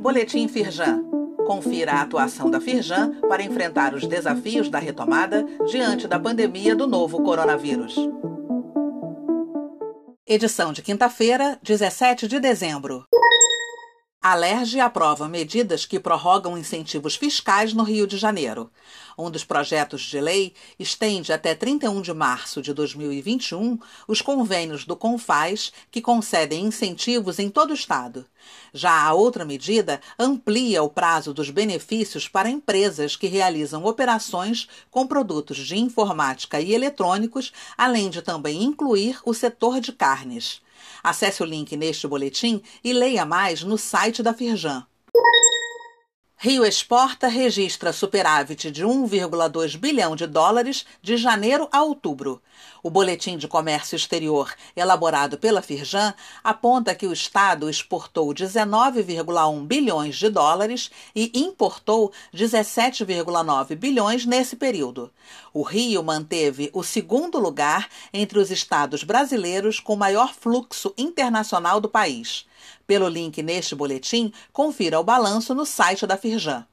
Boletim Firjan. Confira a atuação da Firjan para enfrentar os desafios da retomada diante da pandemia do novo coronavírus. Edição de quinta-feira, 17 de dezembro. Alerge aprova medidas que prorrogam incentivos fiscais no Rio de Janeiro. Um dos projetos de lei estende até 31 de março de 2021 os convênios do Confaz que concedem incentivos em todo o estado. Já a outra medida amplia o prazo dos benefícios para empresas que realizam operações com produtos de informática e eletrônicos, além de também incluir o setor de carnes. Acesse o link neste boletim e leia mais no site da Firjan. Rio Exporta registra superávit de 1,2 bilhão de dólares de janeiro a outubro. O Boletim de Comércio Exterior, elaborado pela Firjan, aponta que o Estado exportou 19,1 bilhões de dólares e importou 17,9 bilhões nesse período. O Rio manteve o segundo lugar entre os estados brasileiros com maior fluxo internacional do país. Pelo link neste boletim, confira o balanço no site da Firjan.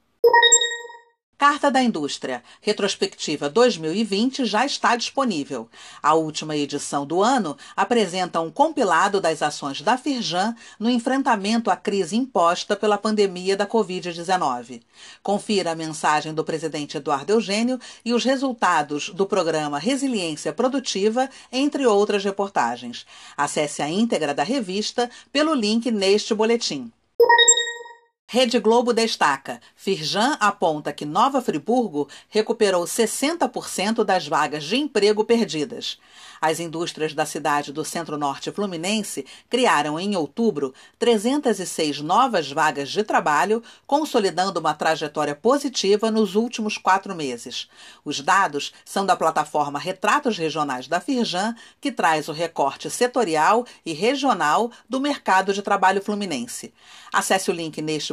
Carta da Indústria, retrospectiva 2020, já está disponível. A última edição do ano apresenta um compilado das ações da Firjan no enfrentamento à crise imposta pela pandemia da Covid-19. Confira a mensagem do presidente Eduardo Eugênio e os resultados do programa Resiliência Produtiva, entre outras reportagens. Acesse a íntegra da revista pelo link neste boletim. Rede Globo destaca: Firjan aponta que Nova Friburgo recuperou 60% das vagas de emprego perdidas. As indústrias da cidade do Centro-Norte Fluminense criaram em outubro 306 novas vagas de trabalho, consolidando uma trajetória positiva nos últimos quatro meses. Os dados são da plataforma Retratos Regionais da Firjan, que traz o recorte setorial e regional do mercado de trabalho fluminense. Acesse o link neste